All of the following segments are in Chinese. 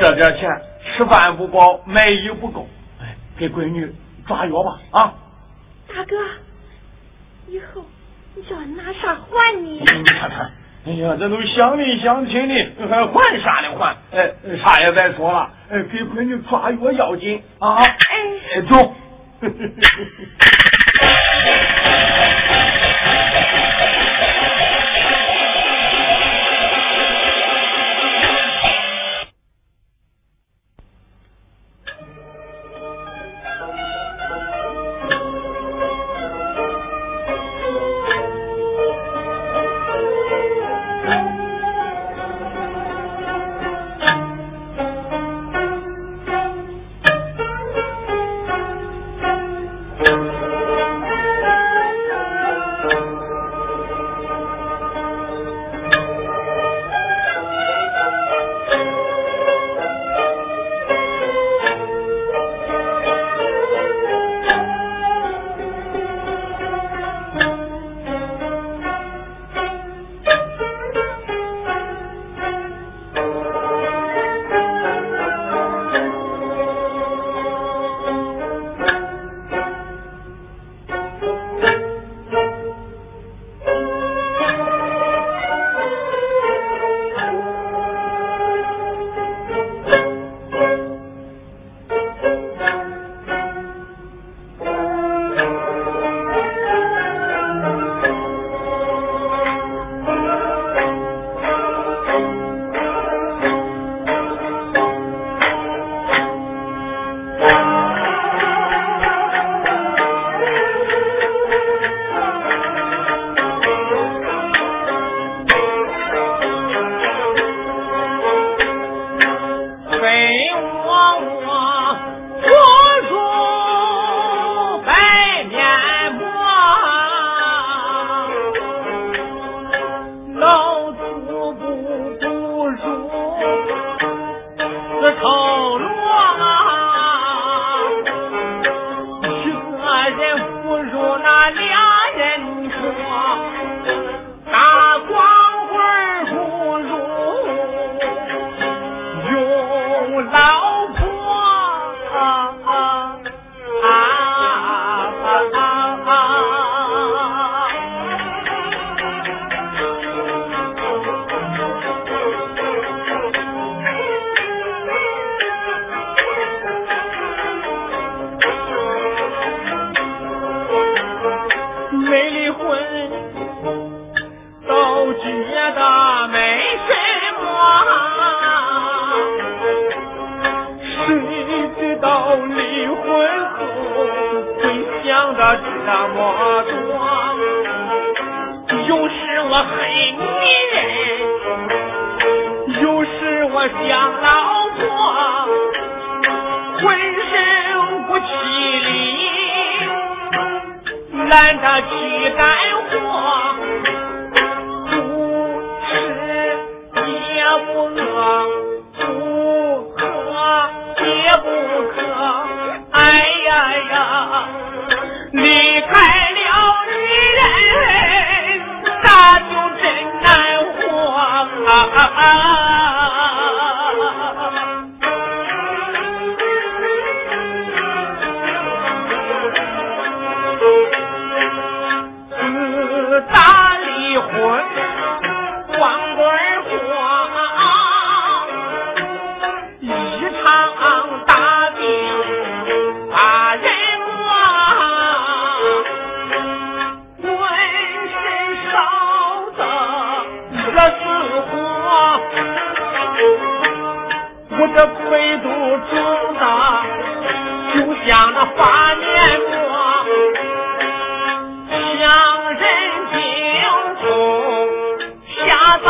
这点钱吃饭不饱，买衣不够，哎，给闺女抓药吧啊！大哥，以后你叫俺拿啥还你？你看看，哎呀，这都乡里乡亲的，还还啥的还？哎，啥也别说了，哎，给闺女抓药要紧啊！哎，走。没离婚，都觉得没什么。谁知道离婚后会想的这么多？有时我恨女人，有时我想老婆，浑身不起力。懒得去干我的背肚肿的，就像那发面馍，像人惊动下葬。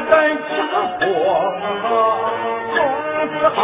咱家过，从此好，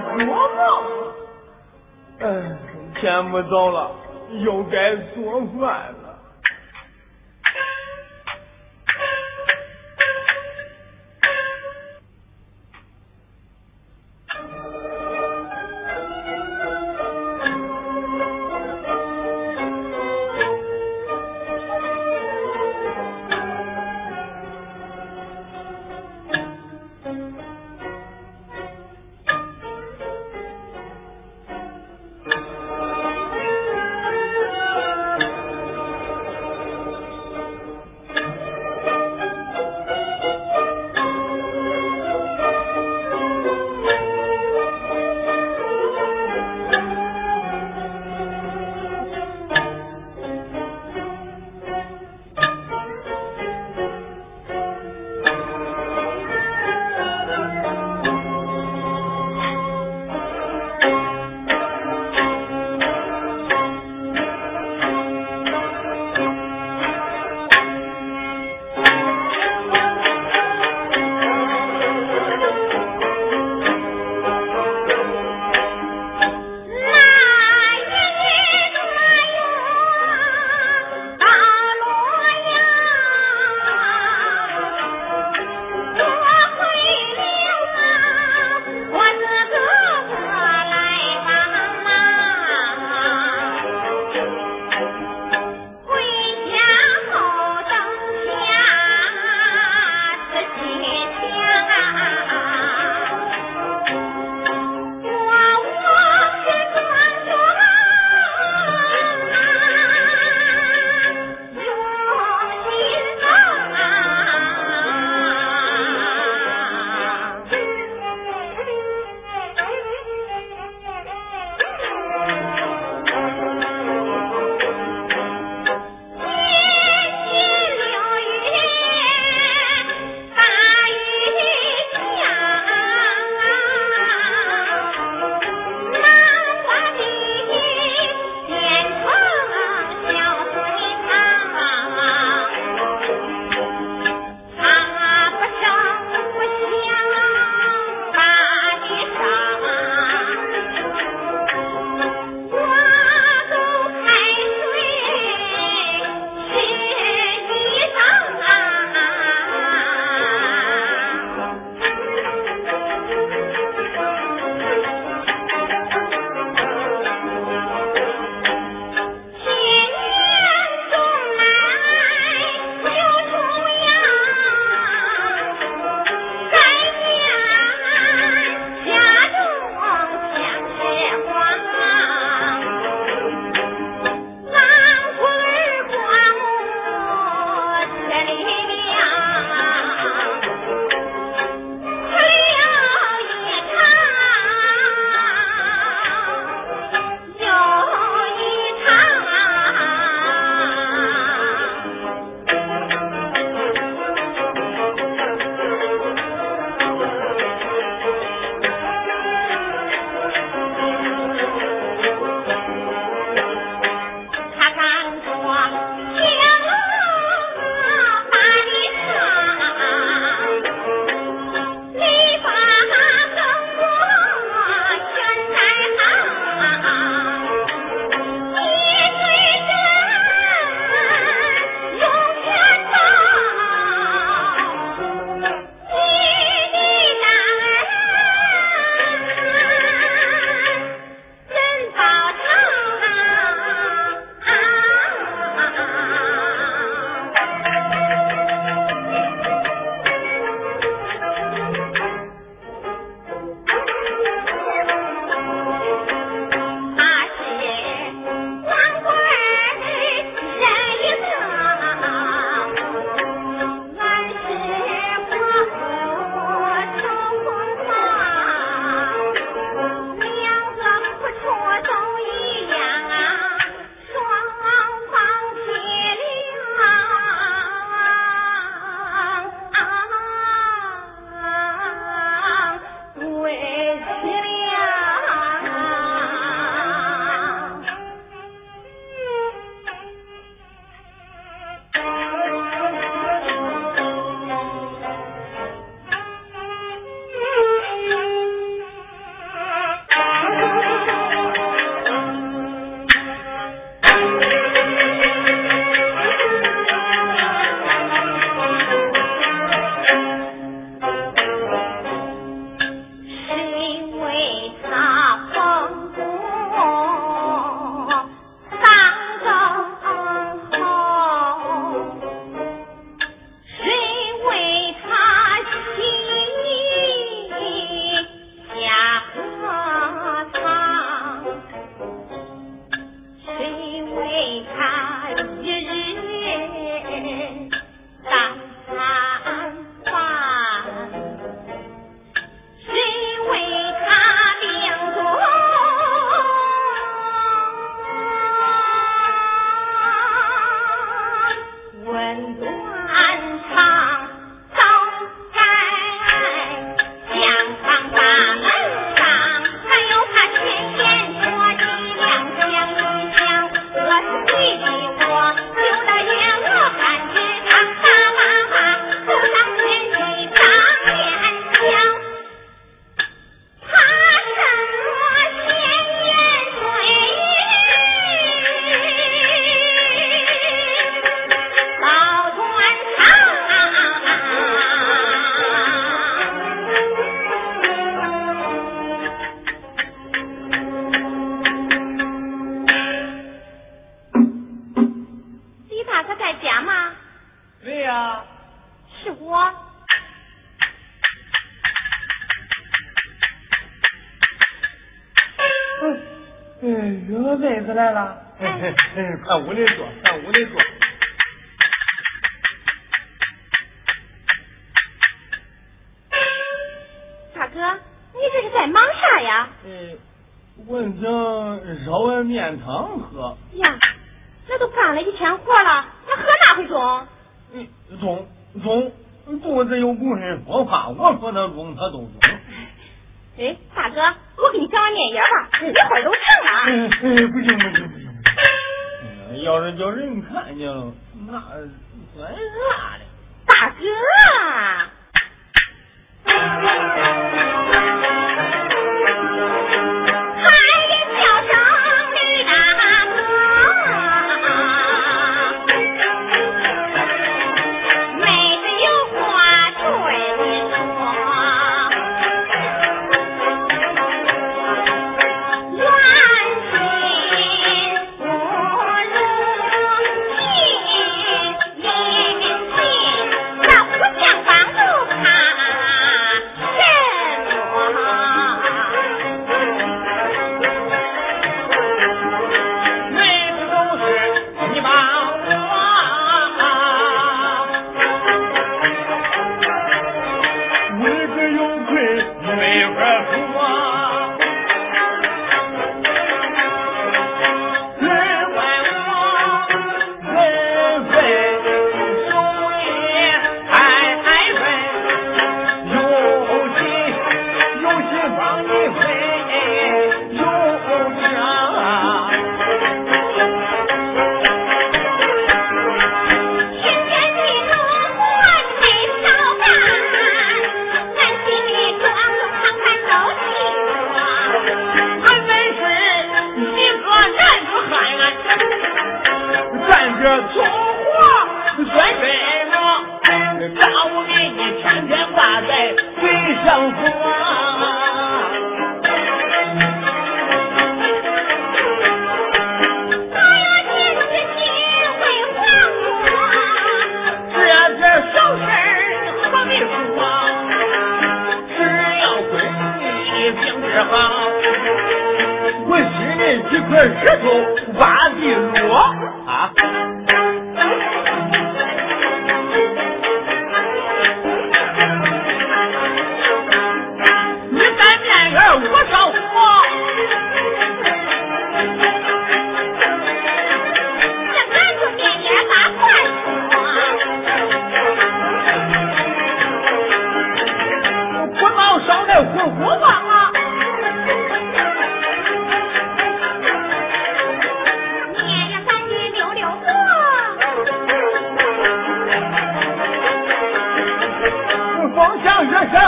做梦。哎，天不早了，又该做饭碗面汤喝。呀，那都干了一天活了，那喝哪会中？嗯，中中，肚子有工人说话，我说他中，他都中。哎，大哥，我给你讲完面叶吧，一会儿都成了。嗯嗯，不行不行不行。嗯，要是叫人看见了，那算啥的？大哥。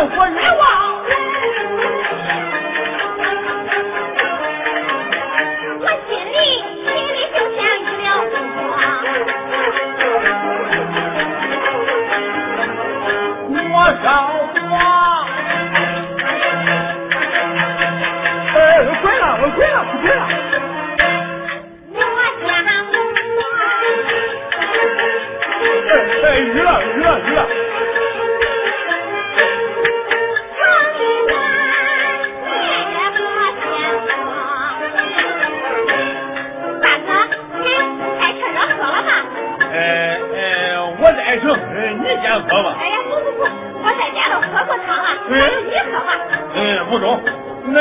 人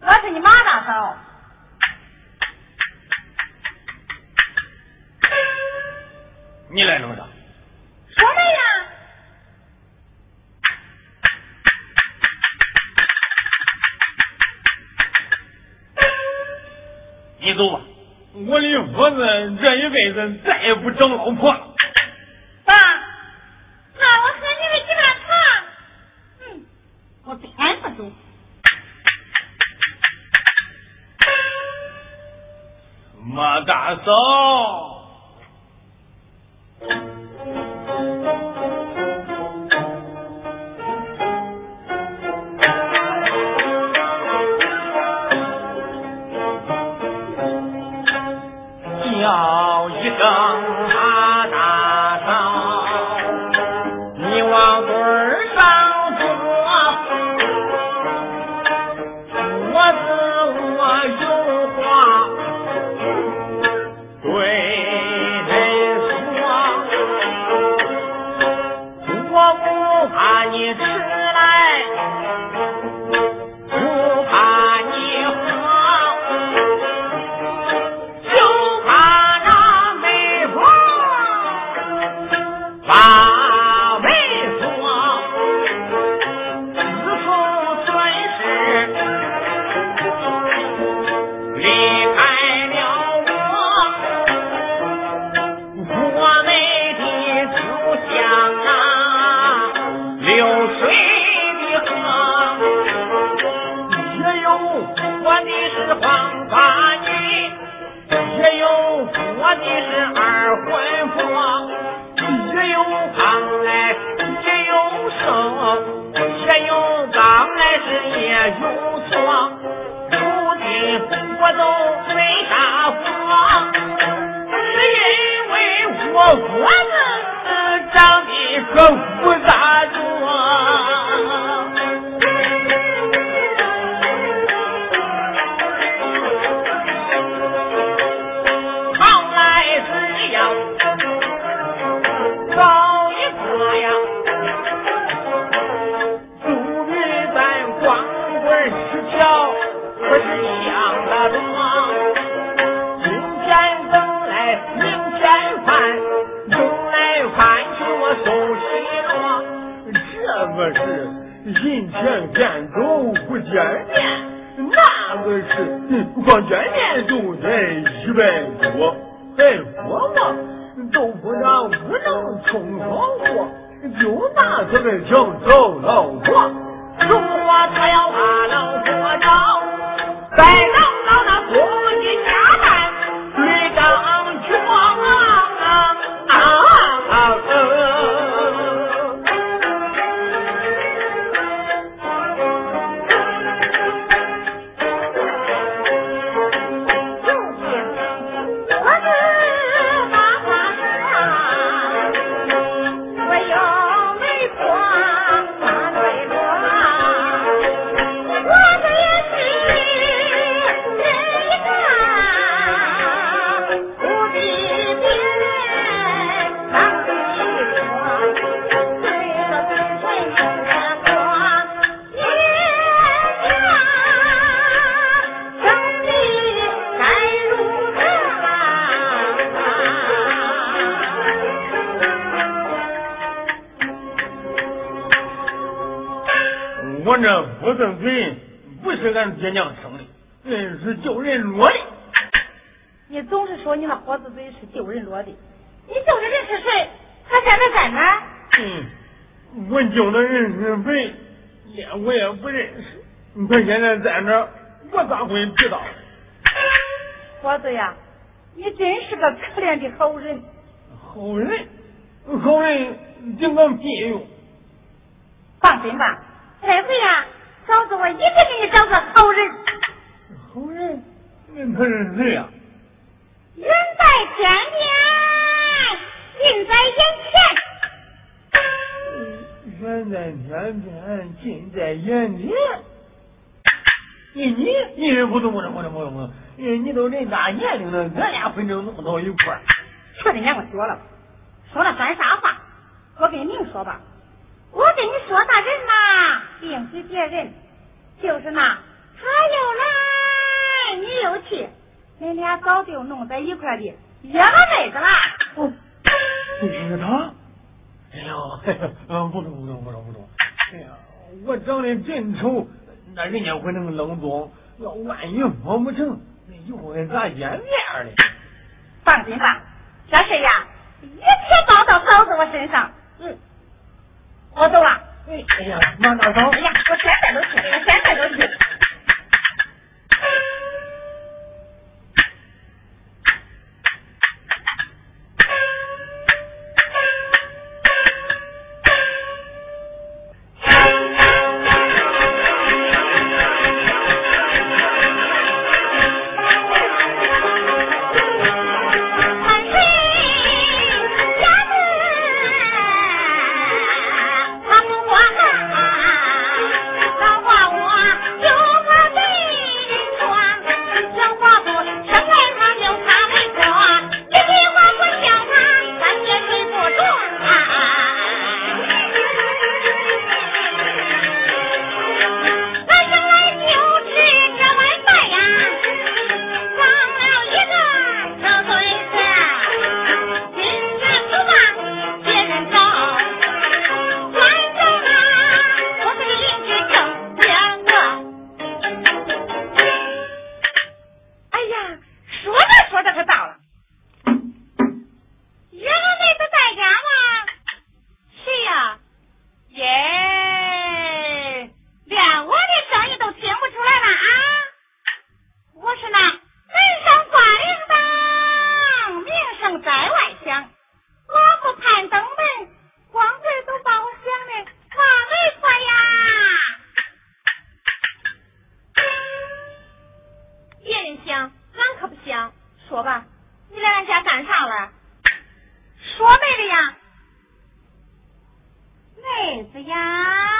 我是你马大嫂。你来弄啥？说没呀？你走吧。我的儿子这一辈子再也不找老婆了。爸，那我喝你的几碗茶。嗯，我偏不走。马走。我还说我都不渣不能冲黄河又拿这个钱找老婆如果他要把老婆找再找到那个爹娘生的，人，是救人落的。你总是说你那火子嘴是救人落的，你救的人是谁？他现在在哪？嗯，我救的人是谁？也我也不认识。他现在在哪？我咋会知道？火子呀，你真是个可怜的好人。好人，好人顶个屁用！放心吧，这回呀，嫂子我一定给你找个好人。好人？那他是谁呀？人在天边，近在眼前。远在天边，近在眼前。你你你不懂不懂不懂不懂不懂！你你都人大年龄了，咱俩分成那么到一块儿，确定让我说了，说了算啥话？我跟你明说吧，我跟你说那人呐，并非别人，就是那他又来你又去，你俩早就弄在一块的约了妹子了。哦，是他？哎呦，嗯，不中不中不中不中！哎呀，我长得真丑，那人家会能冷冻？要万一摸不成？那以后还咋见面呢？放心吧，这事呀，一切包到嫂子我身上。嗯，我走了。哎哎呀，慢点走，哎呀，我现在都去，我现在都去。说吧，你来俺家干啥了？说媒的呀，妹子呀。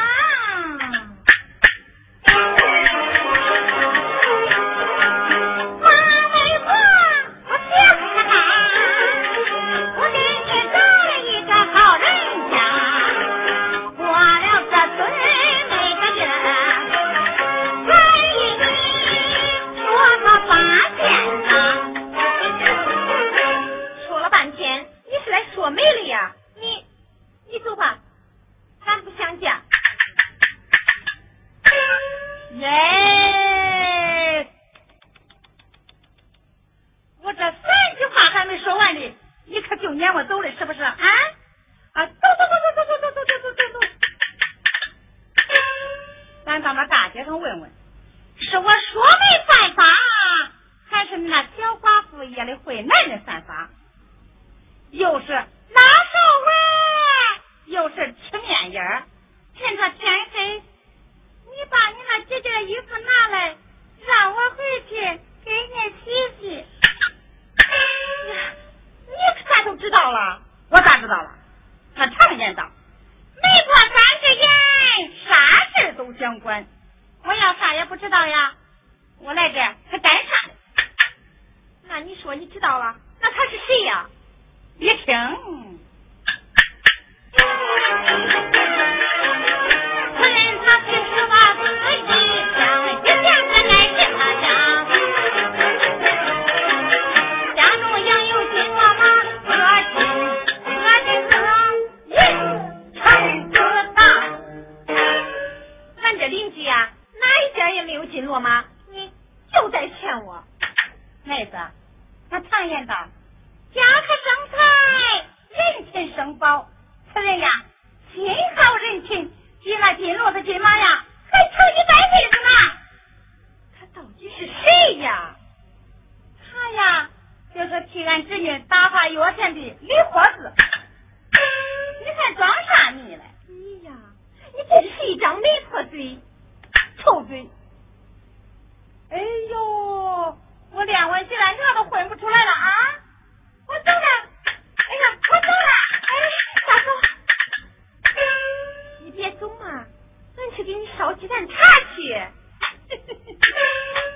就撵我走了，是不是？啊啊，走走走走走走走走走走走，咱到那大街上问问，是我说媒犯法，还是那小寡妇夜里会男人犯法？又是拉手腕，又是吃面烟，趁着天黑，你把你那姐姐的衣服拿来，让我回去。知道了，我咋知道了？他常言道，没过三十眼，啥事都想管。我要啥也不知道呀。我来这，他干啥的？那你说你知道了？那他是谁呀？别听。孩子他常言道家可生财人情生宝此人呀心好人情比那金骡子金马呀还强一百倍子呢。他到底是谁呀？他呀就是替俺侄女打发药钱的李婆子你还装啥你呢你呀你真是一张媒婆嘴臭嘴。哎呦我连碗鸡蛋尿都混不出来了啊我走了哎呀我走了哎大哥你别走嘛我去给你烧鸡蛋茶去